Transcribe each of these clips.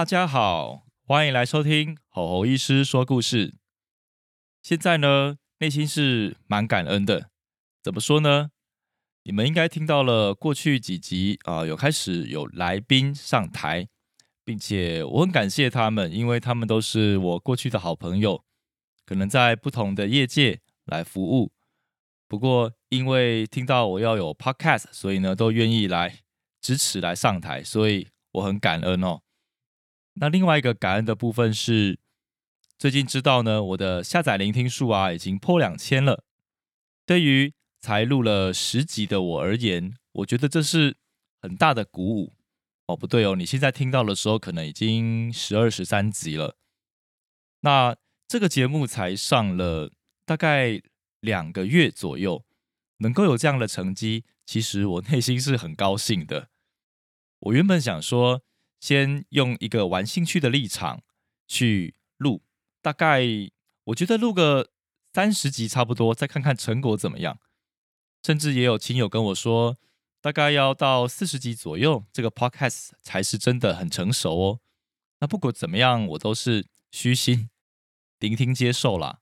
大家好，欢迎来收听吼吼医师说故事。现在呢，内心是蛮感恩的。怎么说呢？你们应该听到了过去几集啊，有开始有来宾上台，并且我很感谢他们，因为他们都是我过去的好朋友，可能在不同的业界来服务。不过因为听到我要有 podcast，所以呢，都愿意来支持来上台，所以我很感恩哦。那另外一个感恩的部分是，最近知道呢，我的下载聆听数啊已经破两千了。对于才录了十集的我而言，我觉得这是很大的鼓舞哦。不对哦，你现在听到的时候可能已经十二十三集了。那这个节目才上了大概两个月左右，能够有这样的成绩，其实我内心是很高兴的。我原本想说。先用一个玩兴趣的立场去录，大概我觉得录个三十集差不多，再看看成果怎么样。甚至也有亲友跟我说，大概要到四十集左右，这个 podcast 才是真的很成熟哦。那不管怎么样，我都是虚心聆听接受啦。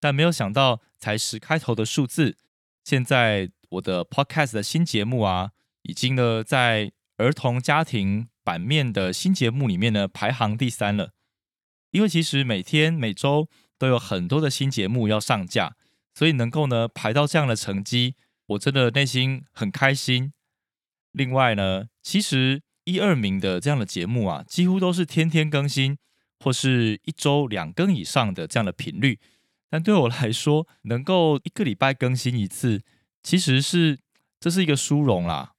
但没有想到，才十开头的数字，现在我的 podcast 的新节目啊，已经呢在儿童家庭。版面的新节目里面呢，排行第三了。因为其实每天每周都有很多的新节目要上架，所以能够呢排到这样的成绩，我真的内心很开心。另外呢，其实一二名的这样的节目啊，几乎都是天天更新，或是一周两更以上的这样的频率。但对我来说，能够一个礼拜更新一次，其实是这是一个殊荣啦。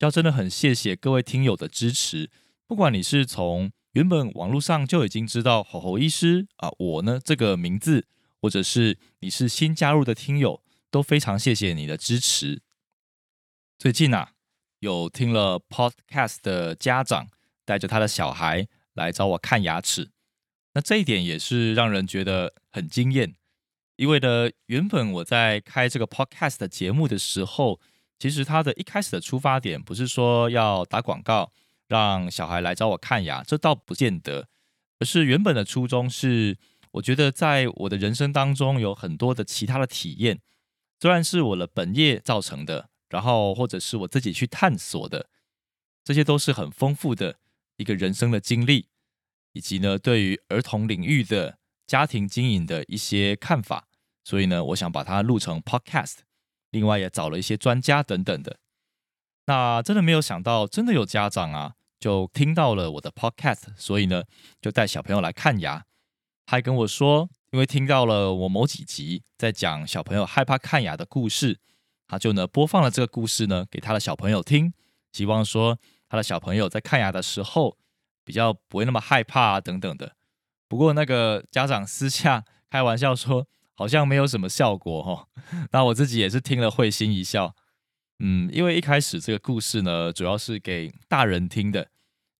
要真的很谢谢各位听友的支持，不管你是从原本网络上就已经知道吼吼医师啊，我呢这个名字，或者是你是新加入的听友，都非常谢谢你的支持。最近啊，有听了 Podcast 的家长带着他的小孩来找我看牙齿，那这一点也是让人觉得很惊艳，因为呢，原本我在开这个 Podcast 的节目的时候。其实他的一开始的出发点不是说要打广告，让小孩来找我看牙，这倒不见得，而是原本的初衷是，我觉得在我的人生当中有很多的其他的体验，虽然是我的本业造成的，然后或者是我自己去探索的，这些都是很丰富的一个人生的经历，以及呢对于儿童领域的家庭经营的一些看法，所以呢，我想把它录成 podcast。另外也找了一些专家等等的，那真的没有想到，真的有家长啊，就听到了我的 podcast，所以呢，就带小朋友来看牙。还跟我说，因为听到了我某几集在讲小朋友害怕看牙的故事，他就呢播放了这个故事呢给他的小朋友听，希望说他的小朋友在看牙的时候比较不会那么害怕啊等等的。不过那个家长私下开玩笑说。好像没有什么效果哈，那我自己也是听了会心一笑，嗯，因为一开始这个故事呢，主要是给大人听的，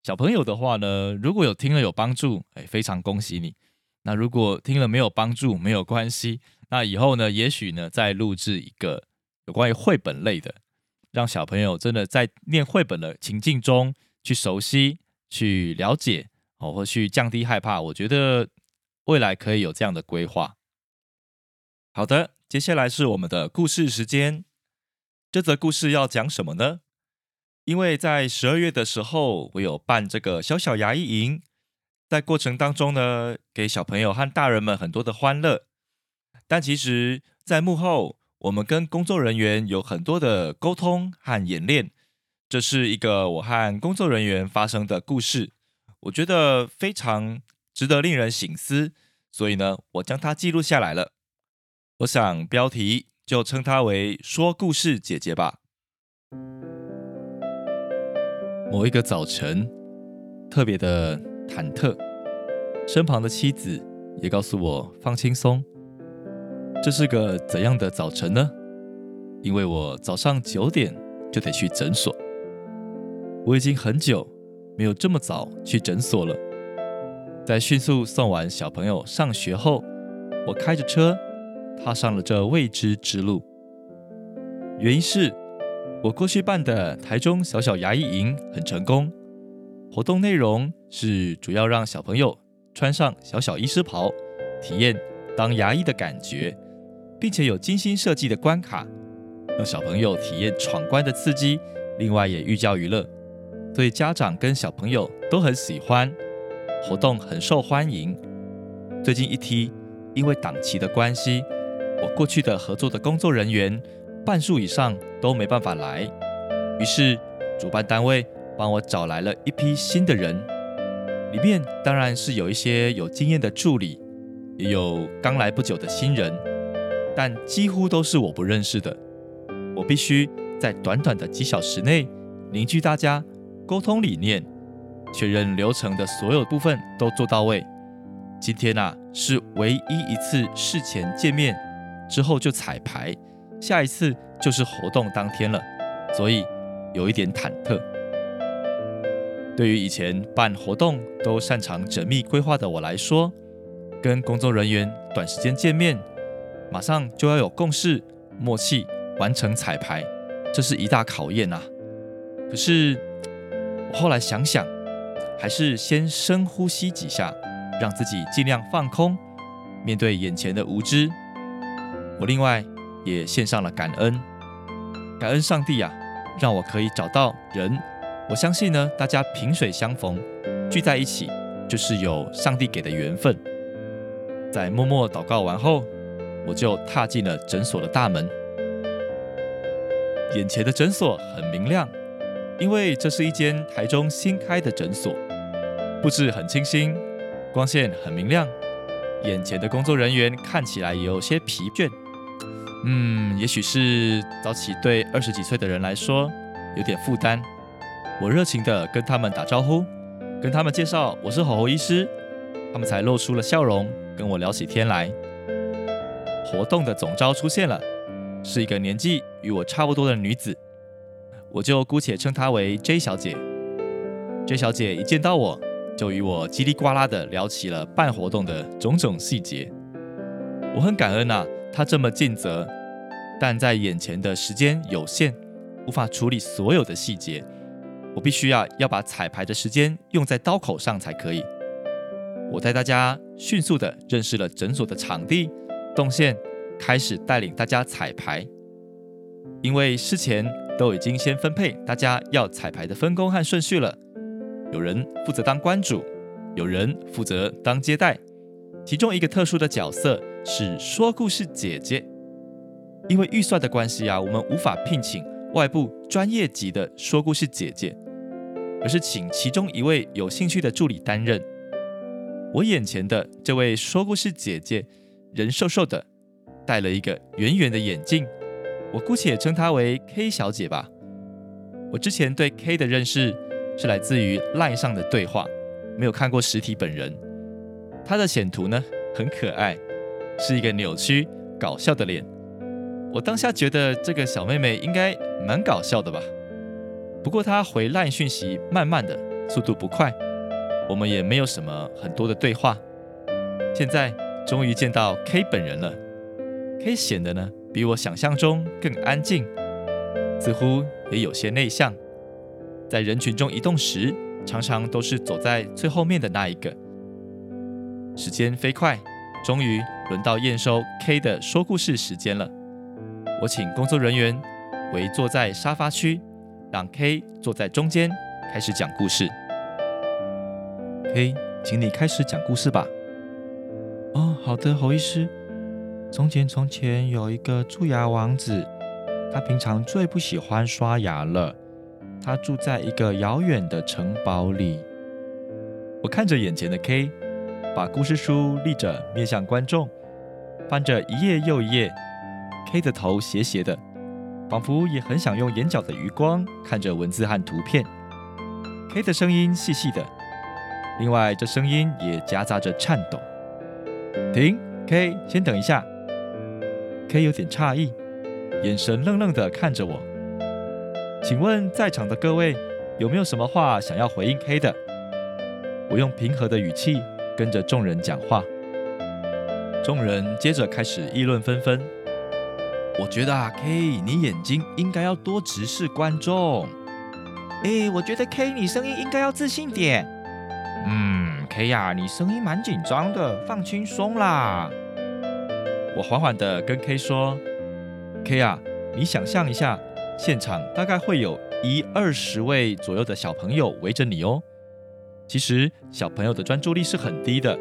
小朋友的话呢，如果有听了有帮助，哎，非常恭喜你。那如果听了没有帮助，没有关系，那以后呢，也许呢，再录制一个有关于绘本类的，让小朋友真的在念绘本的情境中去熟悉、去了解哦，或去降低害怕。我觉得未来可以有这样的规划。好的，接下来是我们的故事时间。这则故事要讲什么呢？因为在十二月的时候，我有办这个小小牙医营，在过程当中呢，给小朋友和大人们很多的欢乐。但其实，在幕后，我们跟工作人员有很多的沟通和演练。这是一个我和工作人员发生的故事，我觉得非常值得令人省思，所以呢，我将它记录下来了。我想标题就称她为“说故事姐姐”吧。某一个早晨，特别的忐忑，身旁的妻子也告诉我放轻松。这是个怎样的早晨呢？因为我早上九点就得去诊所，我已经很久没有这么早去诊所了。在迅速送完小朋友上学后，我开着车踏上了这未知之路。原因是，我过去办的台中小小牙医营很成功，活动内容是主要让小朋友穿上小小医师袍，体验当牙医的感觉，并且有精心设计的关卡，让小朋友体验闯关的刺激。另外也寓教于乐，所以家长跟小朋友都很喜欢。活动很受欢迎。最近一批，因为档期的关系，我过去的合作的工作人员半数以上都没办法来。于是主办单位帮我找来了一批新的人，里面当然是有一些有经验的助理，也有刚来不久的新人，但几乎都是我不认识的。我必须在短短的几小时内凝聚大家，沟通理念。确认流程的所有部分都做到位。今天啊，是唯一一次事前见面之后就彩排，下一次就是活动当天了，所以有一点忐忑。对于以前办活动都擅长缜密规划的我来说，跟工作人员短时间见面，马上就要有共识、默契，完成彩排，这是一大考验啊。可是我后来想想。还是先深呼吸几下，让自己尽量放空，面对眼前的无知。我另外也献上了感恩，感恩上帝啊，让我可以找到人。我相信呢，大家萍水相逢，聚在一起，就是有上帝给的缘分。在默默祷告完后，我就踏进了诊所的大门。眼前的诊所很明亮。因为这是一间台中新开的诊所，布置很清新，光线很明亮。眼前的工作人员看起来有些疲倦，嗯，也许是早起对二十几岁的人来说有点负担。我热情地跟他们打招呼，跟他们介绍我是吼吼医师，他们才露出了笑容，跟我聊起天来。活动的总招出现了，是一个年纪与我差不多的女子。我就姑且称她为 J 小姐。J 小姐一见到我，就与我叽里呱啦的聊起了办活动的种种细节。我很感恩啊，他这么尽责，但在眼前的时间有限，无法处理所有的细节。我必须要要把彩排的时间用在刀口上才可以。我带大家迅速的认识了诊所的场地动线，开始带领大家彩排。因为事前。都已经先分配大家要彩排的分工和顺序了。有人负责当关主，有人负责当接待。其中一个特殊的角色是说故事姐姐。因为预算的关系啊，我们无法聘请外部专业级的说故事姐姐，而是请其中一位有兴趣的助理担任。我眼前的这位说故事姐姐，人瘦瘦的，戴了一个圆圆的眼镜。我姑且称她为 K 小姐吧。我之前对 K 的认识是来自于 LINE 上的对话，没有看过实体本人。她的显图呢很可爱，是一个扭曲搞笑的脸。我当下觉得这个小妹妹应该蛮搞笑的吧。不过她回烂讯息慢慢的，速度不快，我们也没有什么很多的对话。现在终于见到 K 本人了，K 显得呢。比我想象中更安静，似乎也有些内向。在人群中移动时，常常都是走在最后面的那一个。时间飞快，终于轮到验收 K 的说故事时间了。我请工作人员围坐在沙发区，让 K 坐在中间，开始讲故事。K，请你开始讲故事吧。哦，好的，侯医师。从前，从前有一个蛀牙王子，他平常最不喜欢刷牙了。他住在一个遥远的城堡里。我看着眼前的 K，把故事书立着，面向观众，翻着一页又一页。K 的头斜斜的，仿佛也很想用眼角的余光看着文字和图片。，K 的声音细细的，另外这声音也夹杂着颤抖。停，K，先等一下。K 有点诧异，眼神愣愣的看着我。请问在场的各位有没有什么话想要回应 K 的？我用平和的语气跟着众人讲话。众人接着开始议论纷纷。我觉得啊，K，你眼睛应该要多直视观众。哎，我觉得 K，你声音应该要自信点。嗯，K 呀，你声音蛮紧张的，放轻松啦。我缓缓的跟 K 说：“K 呀，你想象一下，现场大概会有一二十位左右的小朋友围着你哦。其实小朋友的专注力是很低的，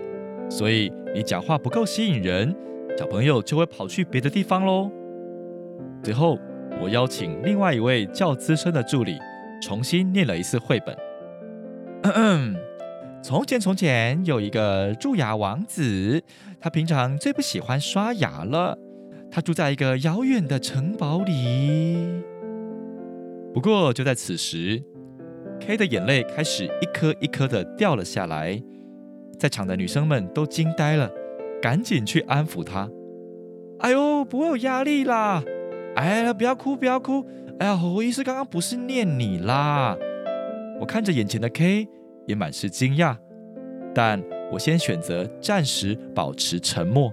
所以你讲话不够吸引人，小朋友就会跑去别的地方喽。”最后，我邀请另外一位较资深的助理重新念了一次绘本。从前，从前有一个蛀牙王子，他平常最不喜欢刷牙了。他住在一个遥远的城堡里。不过，就在此时，K 的眼泪开始一颗一颗的掉了下来。在场的女生们都惊呆了，赶紧去安抚她。哎呦，不会有压力啦！哎，不要哭，不要哭！哎呀，侯医师刚刚不是念你啦。我看着眼前的 K，也满是惊讶，但我先选择暂时保持沉默。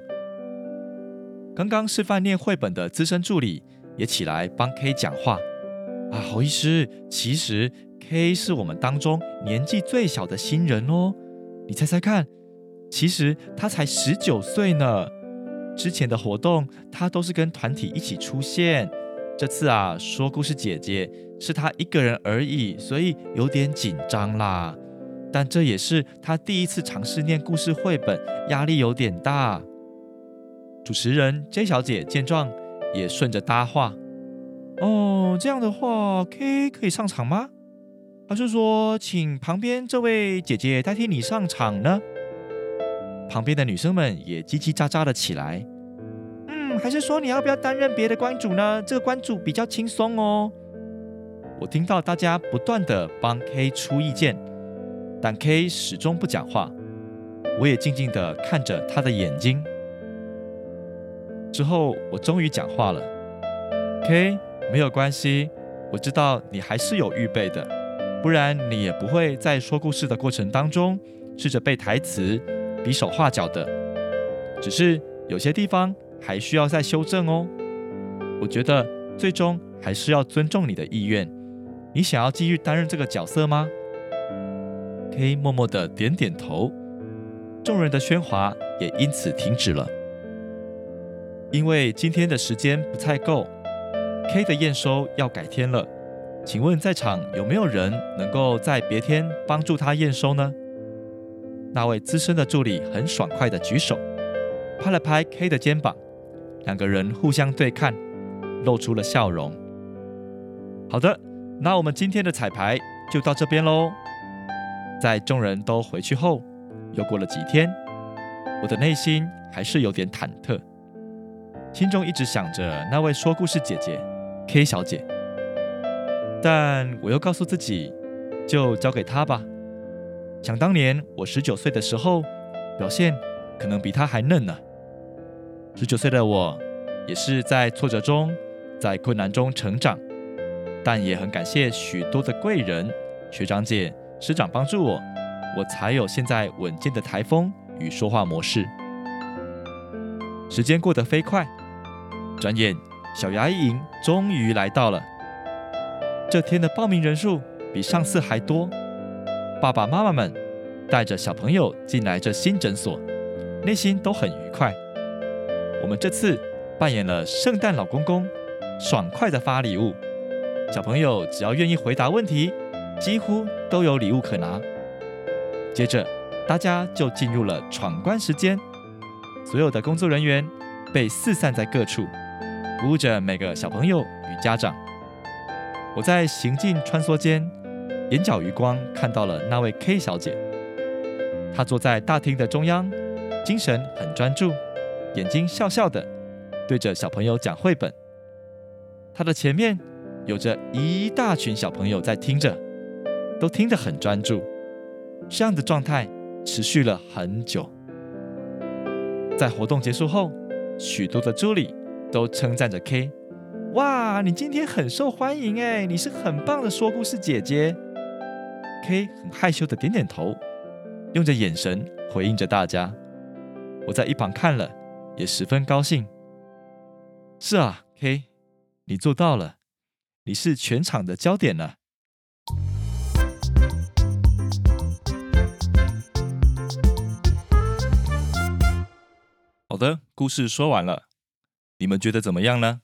刚刚示范念绘本的资深助理也起来帮 K 讲话。啊，侯医师，其实 K 是我们当中年纪最小的新人哦。你猜猜看，其实他才十九岁呢。之前的活动，他都是跟团体一起出现。这次啊，说故事姐姐是他一个人而已，所以有点紧张啦。但这也是他第一次尝试念故事绘本，压力有点大。主持人 J 小姐见状，也顺着搭话：“哦，这样的话，K 可以上场吗？还是说，请旁边这位姐姐代替你上场呢？”旁边的女生们也叽叽喳喳了起来。嗯，还是说你要不要担任别的关主呢？这个关主比较轻松哦。我听到大家不断的帮 K 出意见，但 K 始终不讲话。我也静静的看着他的眼睛。之后，我终于讲话了。K，没有关系，我知道你还是有预备的，不然你也不会在说故事的过程当中试着背台词。比手画脚的，只是有些地方还需要再修正哦。我觉得最终还是要尊重你的意愿。你想要继续担任这个角色吗？K 默默的点点头，众人的喧哗也因此停止了。因为今天的时间不太够，K 的验收要改天了。请问在场有没有人能够在别天帮助他验收呢？那位资深的助理很爽快的举手，拍了拍 K 的肩膀，两个人互相对看，露出了笑容。好的，那我们今天的彩排就到这边喽。在众人都回去后，又过了几天，我的内心还是有点忐忑，心中一直想着那位说故事姐姐 K 小姐，但我又告诉自己，就交给他吧。想当年我十九岁的时候，表现可能比他还嫩呢。十九岁的我，也是在挫折中、在困难中成长，但也很感谢许多的贵人、学长姐、师长帮助我，我才有现在稳健的台风与说话模式。时间过得飞快，转眼小牙医终于来到了。这天的报名人数比上次还多。爸爸妈妈们带着小朋友进来这新诊所，内心都很愉快。我们这次扮演了圣诞老公公，爽快的发礼物。小朋友只要愿意回答问题，几乎都有礼物可拿。接着，大家就进入了闯关时间。所有的工作人员被四散在各处，服务着每个小朋友与家长。我在行进穿梭间。眼角余光看到了那位 K 小姐，她坐在大厅的中央，精神很专注，眼睛笑笑的，对着小朋友讲绘本。她的前面有着一大群小朋友在听着，都听得很专注。这样的状态持续了很久。在活动结束后，许多的助理都称赞着 K：“ 哇，你今天很受欢迎哎，你是很棒的说故事姐姐。”K 很害羞的点点头，用着眼神回应着大家。我在一旁看了，也十分高兴。是啊，K，你做到了，你是全场的焦点了。好的，故事说完了，你们觉得怎么样呢？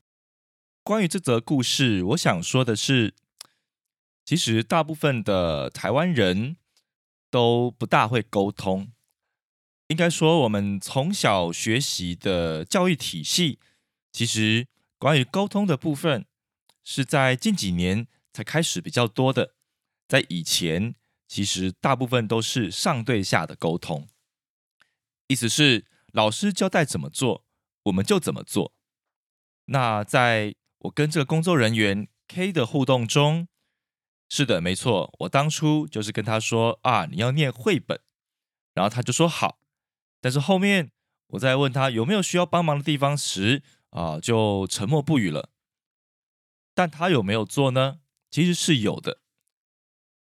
关于这则故事，我想说的是，其实大部分的台湾人都不大会沟通。应该说，我们从小学习的教育体系，其实关于沟通的部分，是在近几年才开始比较多的。在以前，其实大部分都是上对下的沟通，意思是。老师交代怎么做，我们就怎么做。那在我跟这个工作人员 K 的互动中，是的，没错，我当初就是跟他说啊，你要念绘本，然后他就说好。但是后面我在问他有没有需要帮忙的地方时，啊，就沉默不语了。但他有没有做呢？其实是有的，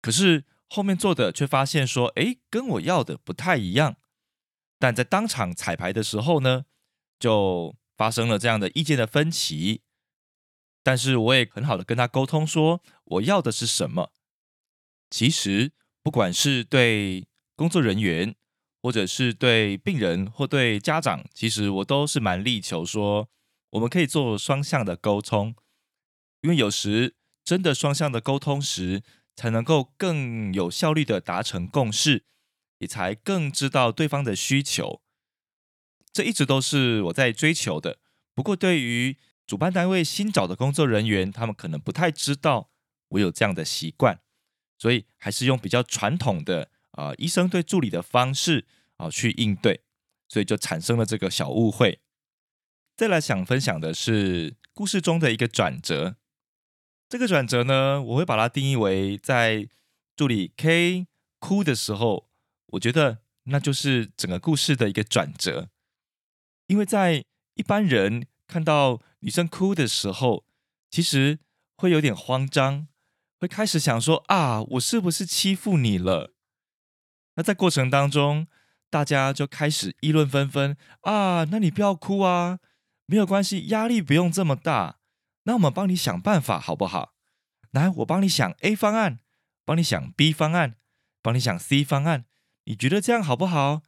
可是后面做的却发现说，哎，跟我要的不太一样。但在当场彩排的时候呢，就发生了这样的意见的分歧。但是我也很好的跟他沟通说，我要的是什么。其实不管是对工作人员，或者是对病人或对家长，其实我都是蛮力求说，我们可以做双向的沟通，因为有时真的双向的沟通时，才能够更有效率的达成共识。也才更知道对方的需求，这一直都是我在追求的。不过，对于主办单位新找的工作人员，他们可能不太知道我有这样的习惯，所以还是用比较传统的啊医生对助理的方式啊去应对，所以就产生了这个小误会。再来想分享的是故事中的一个转折，这个转折呢，我会把它定义为在助理 K 哭的时候。我觉得那就是整个故事的一个转折，因为在一般人看到女生哭的时候，其实会有点慌张，会开始想说啊，我是不是欺负你了？那在过程当中，大家就开始议论纷纷啊，那你不要哭啊，没有关系，压力不用这么大，那我们帮你想办法好不好？来，我帮你想 A 方案，帮你想 B 方案，帮你想 C 方案。你觉得这样好不好？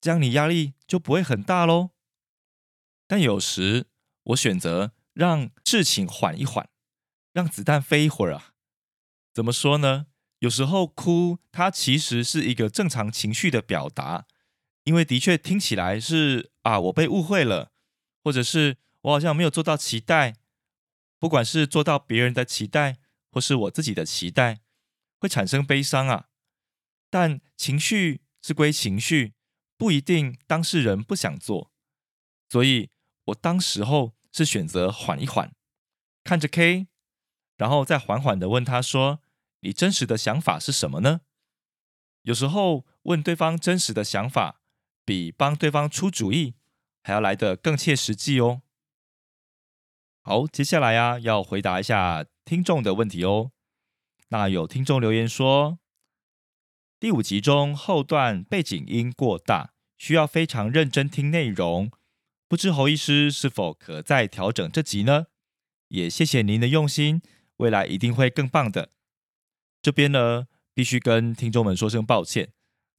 这样你压力就不会很大喽。但有时我选择让事情缓一缓，让子弹飞一会儿啊。怎么说呢？有时候哭，它其实是一个正常情绪的表达，因为的确听起来是啊，我被误会了，或者是我好像没有做到期待，不管是做到别人的期待，或是我自己的期待，会产生悲伤啊。但情绪是归情绪，不一定当事人不想做，所以我当时候是选择缓一缓，看着 K，然后再缓缓的问他说：“你真实的想法是什么呢？”有时候问对方真实的想法，比帮对方出主意还要来得更切实际哦。好，接下来呀，要回答一下听众的问题哦。那有听众留言说。第五集中后段背景音过大，需要非常认真听内容。不知侯医师是否可再调整这集呢？也谢谢您的用心，未来一定会更棒的。这边呢，必须跟听众们说声抱歉，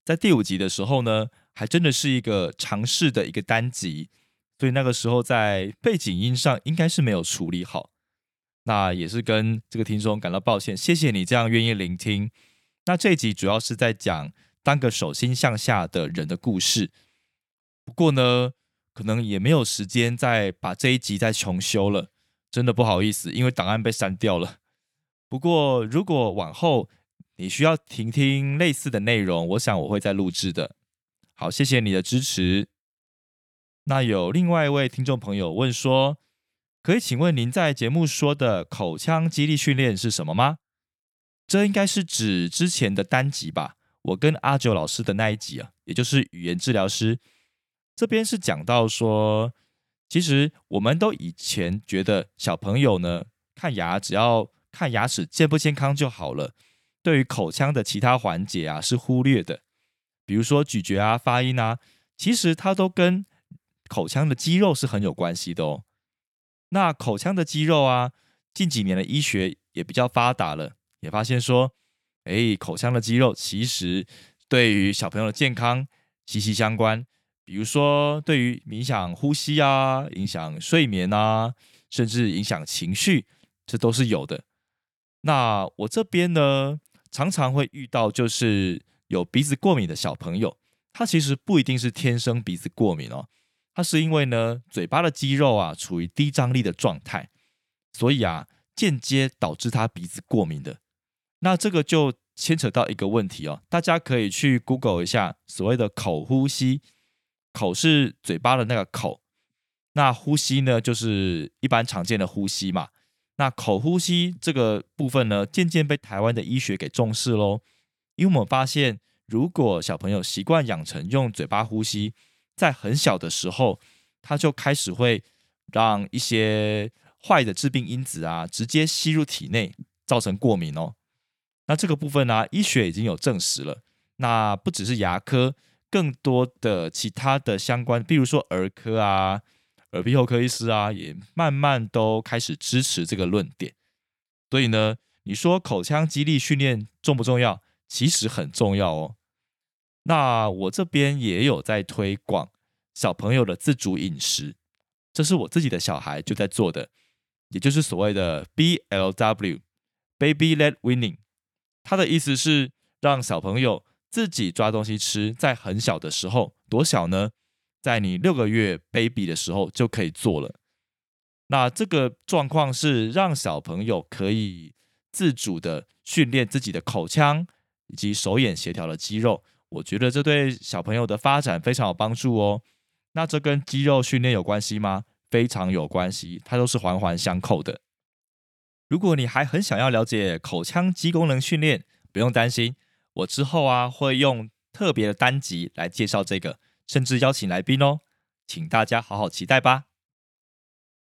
在第五集的时候呢，还真的是一个尝试的一个单集，所以那个时候在背景音上应该是没有处理好。那也是跟这个听众感到抱歉，谢谢你这样愿意聆听。那这一集主要是在讲当个手心向下的人的故事。不过呢，可能也没有时间再把这一集再重修了，真的不好意思，因为档案被删掉了。不过如果往后你需要听听类似的内容，我想我会再录制的。好，谢谢你的支持。那有另外一位听众朋友问说，可以请问您在节目说的口腔肌力训练是什么吗？这应该是指之前的单集吧？我跟阿九老师的那一集啊，也就是语言治疗师这边是讲到说，其实我们都以前觉得小朋友呢看牙只要看牙齿健不健康就好了，对于口腔的其他环节啊是忽略的，比如说咀嚼啊、发音啊，其实它都跟口腔的肌肉是很有关系的哦。那口腔的肌肉啊，近几年的医学也比较发达了。也发现说，哎，口腔的肌肉其实对于小朋友的健康息息相关。比如说，对于影响呼吸啊、影响睡眠啊，甚至影响情绪，这都是有的。那我这边呢，常常会遇到就是有鼻子过敏的小朋友，他其实不一定是天生鼻子过敏哦，他是因为呢，嘴巴的肌肉啊处于低张力的状态，所以啊，间接导致他鼻子过敏的。那这个就牵扯到一个问题哦，大家可以去 Google 一下所谓的口呼吸，口是嘴巴的那个口，那呼吸呢就是一般常见的呼吸嘛。那口呼吸这个部分呢，渐渐被台湾的医学给重视喽，因为我们发现，如果小朋友习惯养成用嘴巴呼吸，在很小的时候，他就开始会让一些坏的致病因子啊，直接吸入体内，造成过敏哦。那这个部分呢，医学已经有证实了。那不只是牙科，更多的其他的相关，比如说儿科啊、耳鼻喉科医师啊，也慢慢都开始支持这个论点。所以呢，你说口腔肌力训练重不重要？其实很重要哦。那我这边也有在推广小朋友的自主饮食，这是我自己的小孩就在做的，也就是所谓的 BLW（Baby Led Winning）。他的意思是让小朋友自己抓东西吃，在很小的时候，多小呢？在你六个月 baby 的时候就可以做了。那这个状况是让小朋友可以自主的训练自己的口腔以及手眼协调的肌肉。我觉得这对小朋友的发展非常有帮助哦。那这跟肌肉训练有关系吗？非常有关系，它都是环环相扣的。如果你还很想要了解口腔肌功能训练，不用担心，我之后啊会用特别的单集来介绍这个，甚至邀请来宾哦，请大家好好期待吧。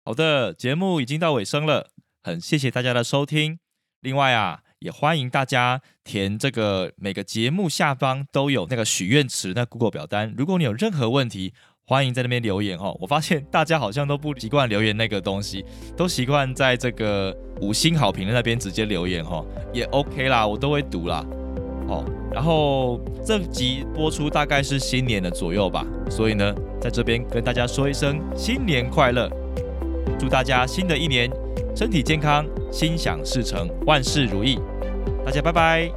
好的，节目已经到尾声了，很谢谢大家的收听。另外啊，也欢迎大家填这个每个节目下方都有那个许愿池那 Google 表单，如果你有任何问题。欢迎在那边留言哦！我发现大家好像都不习惯留言那个东西，都习惯在这个五星好评的那边直接留言哈，也 OK 啦，我都会读啦。哦，然后这集播出大概是新年的左右吧，所以呢，在这边跟大家说一声新年快乐，祝大家新的一年身体健康，心想事成，万事如意，大家拜拜。